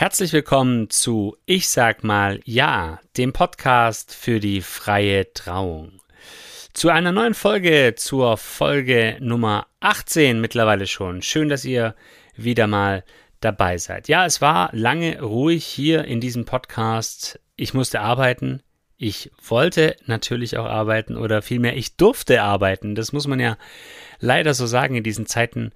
Herzlich willkommen zu Ich sag mal Ja, dem Podcast für die freie Trauung. Zu einer neuen Folge, zur Folge Nummer 18 mittlerweile schon. Schön, dass ihr wieder mal dabei seid. Ja, es war lange ruhig hier in diesem Podcast. Ich musste arbeiten. Ich wollte natürlich auch arbeiten oder vielmehr ich durfte arbeiten. Das muss man ja leider so sagen in diesen Zeiten.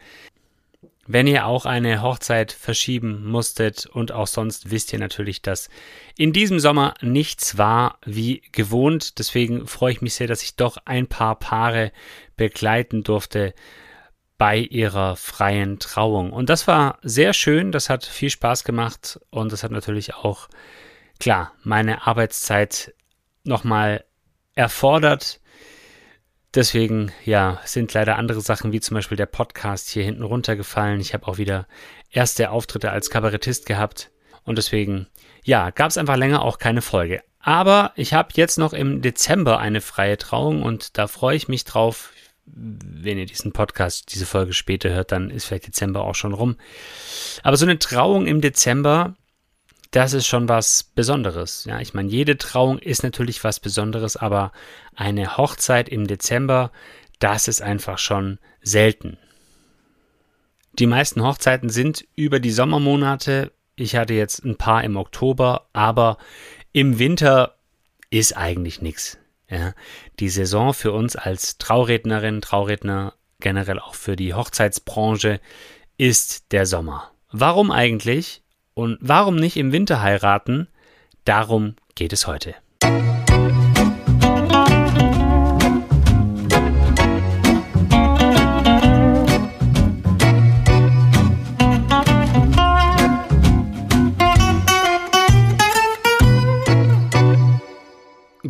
Wenn ihr auch eine Hochzeit verschieben musstet und auch sonst wisst ihr natürlich, dass in diesem Sommer nichts war wie gewohnt. Deswegen freue ich mich sehr, dass ich doch ein paar Paare begleiten durfte bei ihrer freien Trauung. Und das war sehr schön, das hat viel Spaß gemacht und das hat natürlich auch, klar, meine Arbeitszeit nochmal erfordert. Deswegen, ja, sind leider andere Sachen wie zum Beispiel der Podcast hier hinten runtergefallen. Ich habe auch wieder erste Auftritte als Kabarettist gehabt. Und deswegen, ja, gab es einfach länger auch keine Folge. Aber ich habe jetzt noch im Dezember eine freie Trauung und da freue ich mich drauf. Wenn ihr diesen Podcast, diese Folge später hört, dann ist vielleicht Dezember auch schon rum. Aber so eine Trauung im Dezember, das ist schon was Besonderes. Ja, ich meine, jede Trauung ist natürlich was Besonderes, aber eine Hochzeit im Dezember, das ist einfach schon selten. Die meisten Hochzeiten sind über die Sommermonate. Ich hatte jetzt ein paar im Oktober, aber im Winter ist eigentlich nichts. Ja, die Saison für uns als Traurednerin, Trauredner, generell auch für die Hochzeitsbranche ist der Sommer. Warum eigentlich? Und warum nicht im Winter heiraten? Darum geht es heute.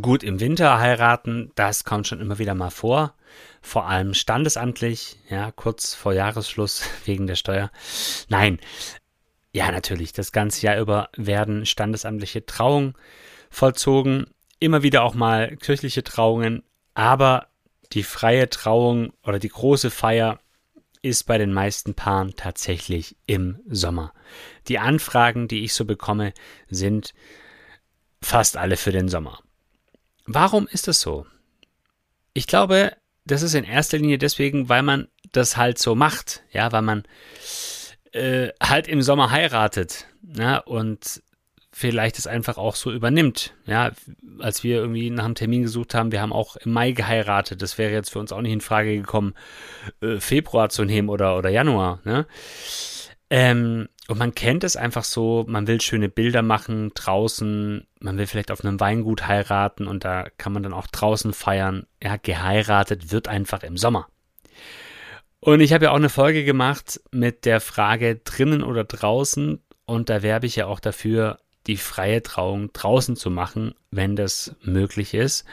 Gut, im Winter heiraten, das kommt schon immer wieder mal vor. Vor allem standesamtlich, ja, kurz vor Jahresschluss wegen der Steuer. Nein, ja, natürlich. Das ganze Jahr über werden standesamtliche Trauungen vollzogen. Immer wieder auch mal kirchliche Trauungen. Aber die freie Trauung oder die große Feier ist bei den meisten Paaren tatsächlich im Sommer. Die Anfragen, die ich so bekomme, sind fast alle für den Sommer. Warum ist das so? Ich glaube, das ist in erster Linie deswegen, weil man das halt so macht, ja, weil man äh, halt im Sommer heiratet ja, und vielleicht es einfach auch so übernimmt. Ja, als wir irgendwie nach einem Termin gesucht haben, wir haben auch im Mai geheiratet. Das wäre jetzt für uns auch nicht in Frage gekommen, äh, Februar zu nehmen oder, oder Januar. Ne? Ähm, und man kennt es einfach so, man will schöne Bilder machen draußen, man will vielleicht auf einem Weingut heiraten und da kann man dann auch draußen feiern. Ja, geheiratet wird einfach im Sommer. Und ich habe ja auch eine Folge gemacht mit der Frage drinnen oder draußen. Und da werbe ich ja auch dafür, die freie Trauung draußen zu machen, wenn das möglich ist.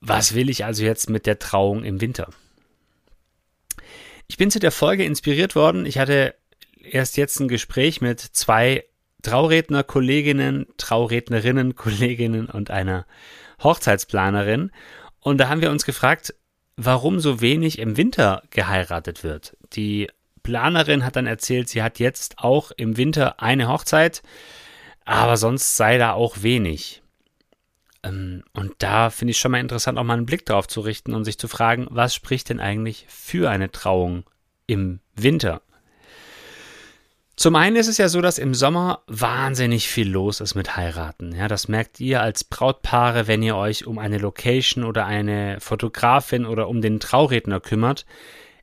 Was will ich also jetzt mit der Trauung im Winter? Ich bin zu der Folge inspiriert worden. Ich hatte erst jetzt ein Gespräch mit zwei Trauredner Kolleginnen, Traurednerinnen Kolleginnen und einer Hochzeitsplanerin. Und da haben wir uns gefragt, warum so wenig im Winter geheiratet wird. Die Planerin hat dann erzählt, sie hat jetzt auch im Winter eine Hochzeit, aber sonst sei da auch wenig. Ähm, und da finde ich schon mal interessant, auch mal einen Blick drauf zu richten und sich zu fragen, was spricht denn eigentlich für eine Trauung im Winter? Zum einen ist es ja so, dass im Sommer wahnsinnig viel los ist mit Heiraten. Ja, das merkt ihr als Brautpaare, wenn ihr euch um eine Location oder eine Fotografin oder um den Trauredner kümmert.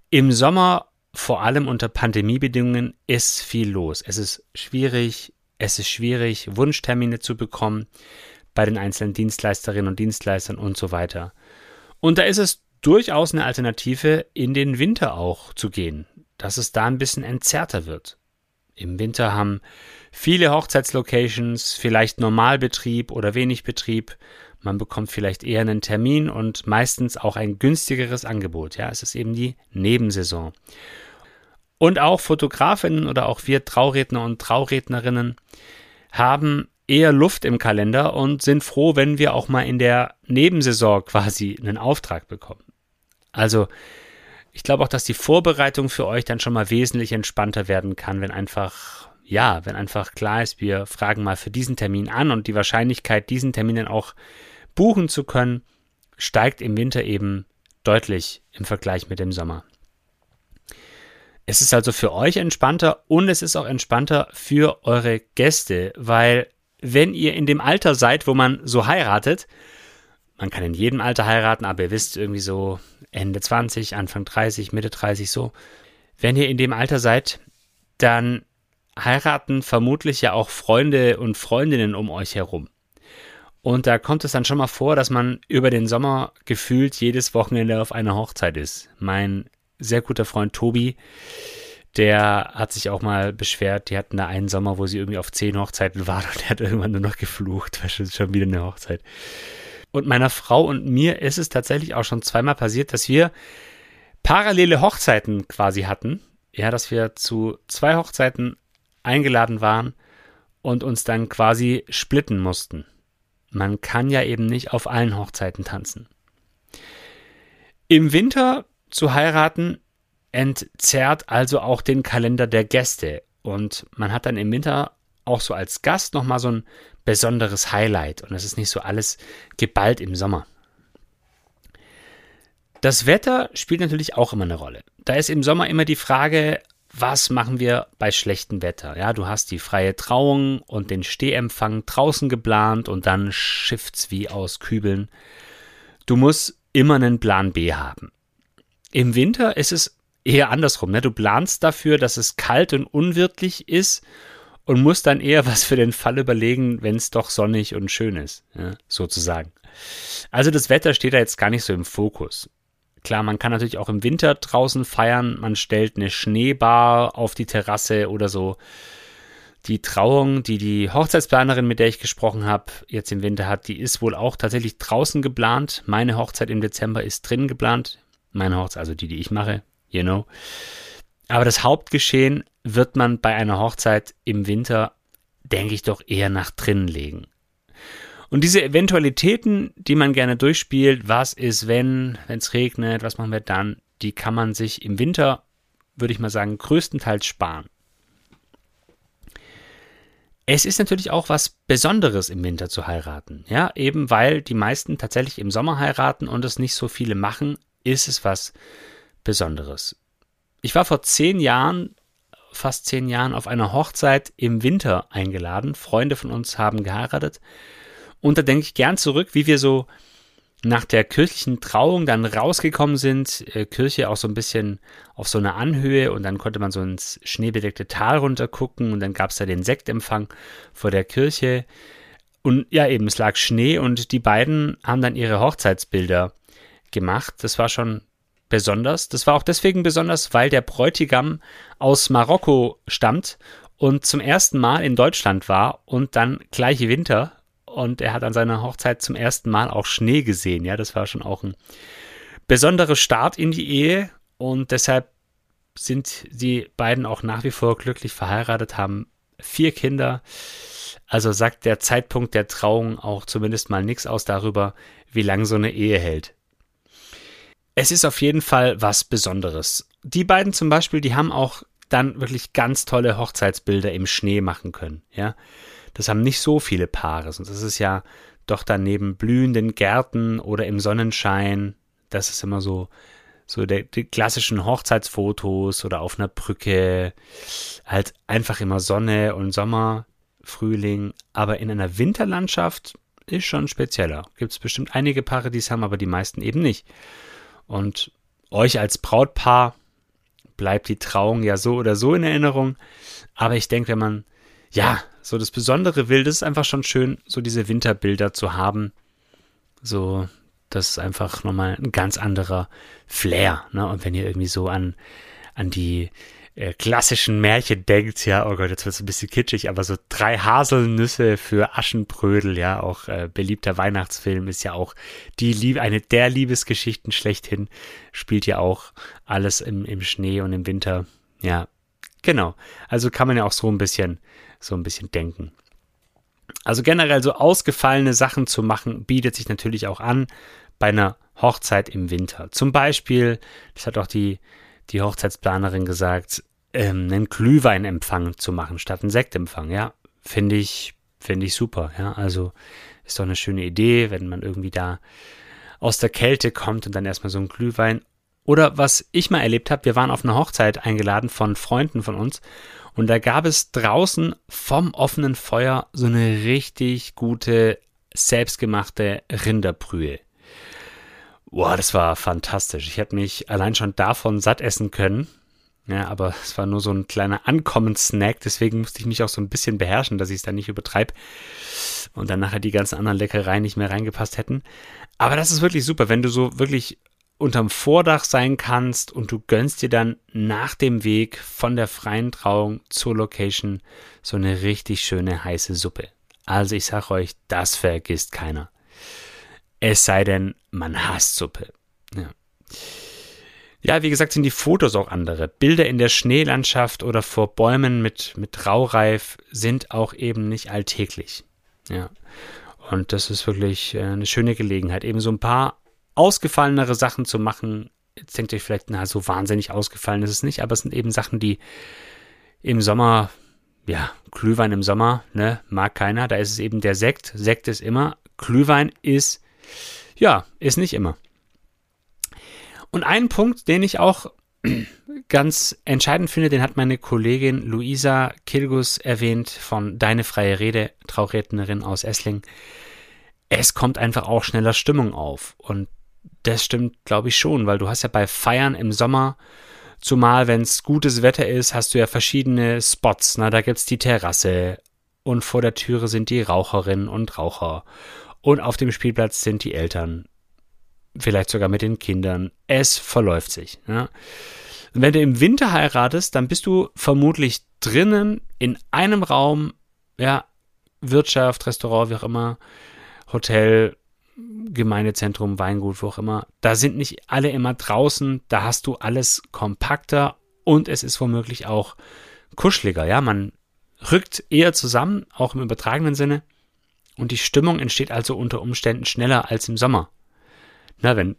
Im Sommer, vor allem unter Pandemiebedingungen, ist viel los. Es ist schwierig, es ist schwierig, Wunschtermine zu bekommen bei den einzelnen Dienstleisterinnen und Dienstleistern und so weiter. Und da ist es durchaus eine Alternative, in den Winter auch zu gehen, dass es da ein bisschen entzerrter wird. Im Winter haben viele Hochzeitslocations vielleicht Normalbetrieb oder wenig Betrieb. Man bekommt vielleicht eher einen Termin und meistens auch ein günstigeres Angebot. Ja, es ist eben die Nebensaison. Und auch Fotografinnen oder auch wir Trauredner und Traurednerinnen haben eher Luft im Kalender und sind froh, wenn wir auch mal in der Nebensaison quasi einen Auftrag bekommen. Also ich glaube auch, dass die Vorbereitung für euch dann schon mal wesentlich entspannter werden kann, wenn einfach ja, wenn einfach klar ist, wir fragen mal für diesen Termin an und die Wahrscheinlichkeit, diesen Termin dann auch buchen zu können, steigt im Winter eben deutlich im Vergleich mit dem Sommer. Es ist also für euch entspannter und es ist auch entspannter für eure Gäste, weil wenn ihr in dem Alter seid, wo man so heiratet, man kann in jedem Alter heiraten, aber ihr wisst irgendwie so Ende 20, Anfang 30, Mitte 30 so. Wenn ihr in dem Alter seid, dann heiraten vermutlich ja auch Freunde und Freundinnen um euch herum. Und da kommt es dann schon mal vor, dass man über den Sommer gefühlt jedes Wochenende auf einer Hochzeit ist. Mein sehr guter Freund Tobi, der hat sich auch mal beschwert, die hatten da einen Sommer, wo sie irgendwie auf zehn Hochzeiten waren und der hat irgendwann nur noch geflucht, weil schon wieder eine Hochzeit. Und meiner Frau und mir ist es tatsächlich auch schon zweimal passiert, dass wir parallele Hochzeiten quasi hatten. Ja, dass wir zu zwei Hochzeiten eingeladen waren und uns dann quasi splitten mussten. Man kann ja eben nicht auf allen Hochzeiten tanzen. Im Winter zu heiraten entzerrt also auch den Kalender der Gäste und man hat dann im Winter auch so als Gast nochmal so ein besonderes Highlight und es ist nicht so alles geballt im Sommer. Das Wetter spielt natürlich auch immer eine Rolle. Da ist im Sommer immer die Frage, was machen wir bei schlechtem Wetter? Ja, du hast die freie Trauung und den Stehempfang draußen geplant und dann schifft's wie aus Kübeln. Du musst immer einen Plan B haben. Im Winter ist es eher andersrum. Ne? Du planst dafür, dass es kalt und unwirtlich ist und musst dann eher was für den Fall überlegen, wenn es doch sonnig und schön ist, ja, sozusagen. Also das Wetter steht da jetzt gar nicht so im Fokus. Klar, man kann natürlich auch im Winter draußen feiern. Man stellt eine Schneebar auf die Terrasse oder so. Die Trauung, die die Hochzeitsplanerin, mit der ich gesprochen habe, jetzt im Winter hat, die ist wohl auch tatsächlich draußen geplant. Meine Hochzeit im Dezember ist drin geplant. Meine Hochzeit, also die, die ich mache, you know. Aber das Hauptgeschehen wird man bei einer Hochzeit im Winter, denke ich, doch eher nach drinnen legen. Und diese Eventualitäten, die man gerne durchspielt, was ist, wenn, wenn es regnet, was machen wir dann, die kann man sich im Winter, würde ich mal sagen, größtenteils sparen. Es ist natürlich auch was Besonderes im Winter zu heiraten. Ja, eben weil die meisten tatsächlich im Sommer heiraten und es nicht so viele machen, ist es was Besonderes. Ich war vor zehn Jahren, fast zehn Jahren, auf einer Hochzeit im Winter eingeladen. Freunde von uns haben geheiratet und da denke ich gern zurück, wie wir so nach der kirchlichen Trauung dann rausgekommen sind, äh, Kirche auch so ein bisschen auf so einer Anhöhe und dann konnte man so ins schneebedeckte Tal runtergucken und dann gab es da den Sektempfang vor der Kirche. Und ja, eben, es lag Schnee und die beiden haben dann ihre Hochzeitsbilder gemacht. Das war schon besonders. Das war auch deswegen besonders, weil der Bräutigam aus Marokko stammt und zum ersten Mal in Deutschland war und dann gleich Winter und er hat an seiner Hochzeit zum ersten Mal auch Schnee gesehen. Ja, das war schon auch ein besonderer Start in die Ehe und deshalb sind die beiden auch nach wie vor glücklich verheiratet, haben vier Kinder. Also sagt der Zeitpunkt der Trauung auch zumindest mal nichts aus darüber, wie lang so eine Ehe hält. Es ist auf jeden Fall was Besonderes. Die beiden zum Beispiel, die haben auch dann wirklich ganz tolle Hochzeitsbilder im Schnee machen können. Ja, das haben nicht so viele Paare, sonst ist es ja doch dann neben blühenden Gärten oder im Sonnenschein, das ist immer so, so der, die klassischen Hochzeitsfotos oder auf einer Brücke, halt einfach immer Sonne und Sommer, Frühling, aber in einer Winterlandschaft ist schon spezieller. Gibt es bestimmt einige Paare, die es haben, aber die meisten eben nicht. Und euch als Brautpaar bleibt die Trauung ja so oder so in Erinnerung. Aber ich denke, wenn man ja so das Besondere will, das ist einfach schon schön, so diese Winterbilder zu haben. So, das ist einfach nochmal ein ganz anderer Flair. Ne? Und wenn ihr irgendwie so an, an die äh, klassischen Märchen denkt, ja, oh Gott, jetzt wird es ein bisschen kitschig, aber so drei Haselnüsse für Aschenbrödel, ja, auch äh, beliebter Weihnachtsfilm ist ja auch die Liebe, eine der Liebesgeschichten schlechthin, spielt ja auch alles im, im Schnee und im Winter. Ja, genau. Also kann man ja auch so ein bisschen so ein bisschen denken. Also generell so ausgefallene Sachen zu machen, bietet sich natürlich auch an bei einer Hochzeit im Winter. Zum Beispiel, das hat auch die, die Hochzeitsplanerin gesagt, ähm, einen Glühweinempfang zu machen statt einen Sektempfang, ja, finde ich, finde ich super, ja, also ist doch eine schöne Idee, wenn man irgendwie da aus der Kälte kommt und dann erstmal so ein Glühwein. Oder was ich mal erlebt habe, wir waren auf eine Hochzeit eingeladen von Freunden von uns und da gab es draußen vom offenen Feuer so eine richtig gute selbstgemachte Rinderbrühe. Boah, das war fantastisch. Ich hätte mich allein schon davon satt essen können. Ja, aber es war nur so ein kleiner Ankommenssnack, deswegen musste ich mich auch so ein bisschen beherrschen, dass ich es dann nicht übertreibe und dann nachher die ganzen anderen Leckereien nicht mehr reingepasst hätten. Aber das ist wirklich super, wenn du so wirklich unterm Vordach sein kannst und du gönnst dir dann nach dem Weg von der freien Trauung zur Location so eine richtig schöne heiße Suppe. Also ich sag euch, das vergisst keiner. Es sei denn, man hasst Suppe. Ja. Ja, wie gesagt, sind die Fotos auch andere. Bilder in der Schneelandschaft oder vor Bäumen mit, mit Raureif sind auch eben nicht alltäglich. Ja. Und das ist wirklich äh, eine schöne Gelegenheit, eben so ein paar ausgefallenere Sachen zu machen. Jetzt denkt ihr vielleicht, na, so wahnsinnig ausgefallen ist es nicht, aber es sind eben Sachen, die im Sommer, ja, Glühwein im Sommer, ne, mag keiner. Da ist es eben der Sekt. Sekt ist immer. Glühwein ist, ja, ist nicht immer. Und ein Punkt, den ich auch ganz entscheidend finde, den hat meine Kollegin Luisa Kilgus erwähnt von Deine freie Rede, Traurednerin aus Essling. Es kommt einfach auch schneller Stimmung auf. Und das stimmt, glaube ich, schon, weil du hast ja bei Feiern im Sommer, zumal wenn es gutes Wetter ist, hast du ja verschiedene Spots. Na, da gibt's die Terrasse und vor der Türe sind die Raucherinnen und Raucher. Und auf dem Spielplatz sind die Eltern vielleicht sogar mit den Kindern. Es verläuft sich. Ja. Wenn du im Winter heiratest, dann bist du vermutlich drinnen in einem Raum, ja, Wirtschaft, Restaurant, wie auch immer, Hotel, Gemeindezentrum, Weingut, wo auch immer. Da sind nicht alle immer draußen, da hast du alles kompakter und es ist womöglich auch kuscheliger. Ja, man rückt eher zusammen, auch im übertragenen Sinne. Und die Stimmung entsteht also unter Umständen schneller als im Sommer. Na, wenn,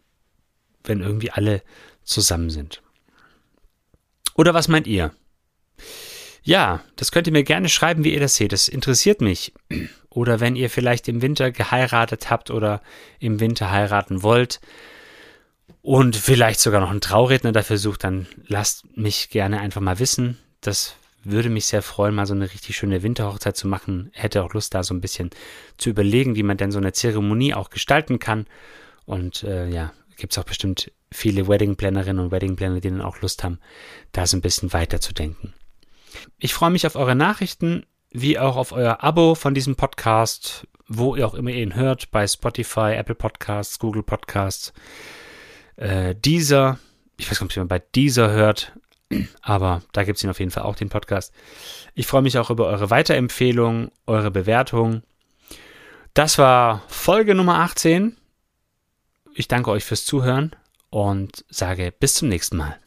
wenn irgendwie alle zusammen sind. Oder was meint ihr? Ja, das könnt ihr mir gerne schreiben, wie ihr das seht. Das interessiert mich. Oder wenn ihr vielleicht im Winter geheiratet habt oder im Winter heiraten wollt und vielleicht sogar noch einen Trauredner dafür sucht, dann lasst mich gerne einfach mal wissen. Das würde mich sehr freuen, mal so eine richtig schöne Winterhochzeit zu machen. Hätte auch Lust, da so ein bisschen zu überlegen, wie man denn so eine Zeremonie auch gestalten kann. Und äh, ja, gibt es auch bestimmt viele Wedding-Plannerinnen und Wedding-Planner, die dann auch Lust haben, da so ein bisschen weiter zu denken. Ich freue mich auf eure Nachrichten, wie auch auf euer Abo von diesem Podcast, wo ihr auch immer ihn hört, bei Spotify, Apple Podcasts, Google Podcasts, äh, dieser, ich weiß gar nicht, ob man bei dieser hört, aber da gibt es ihn auf jeden Fall auch, den Podcast. Ich freue mich auch über eure Weiterempfehlungen, eure Bewertungen. Das war Folge Nummer 18. Ich danke euch fürs Zuhören und sage bis zum nächsten Mal.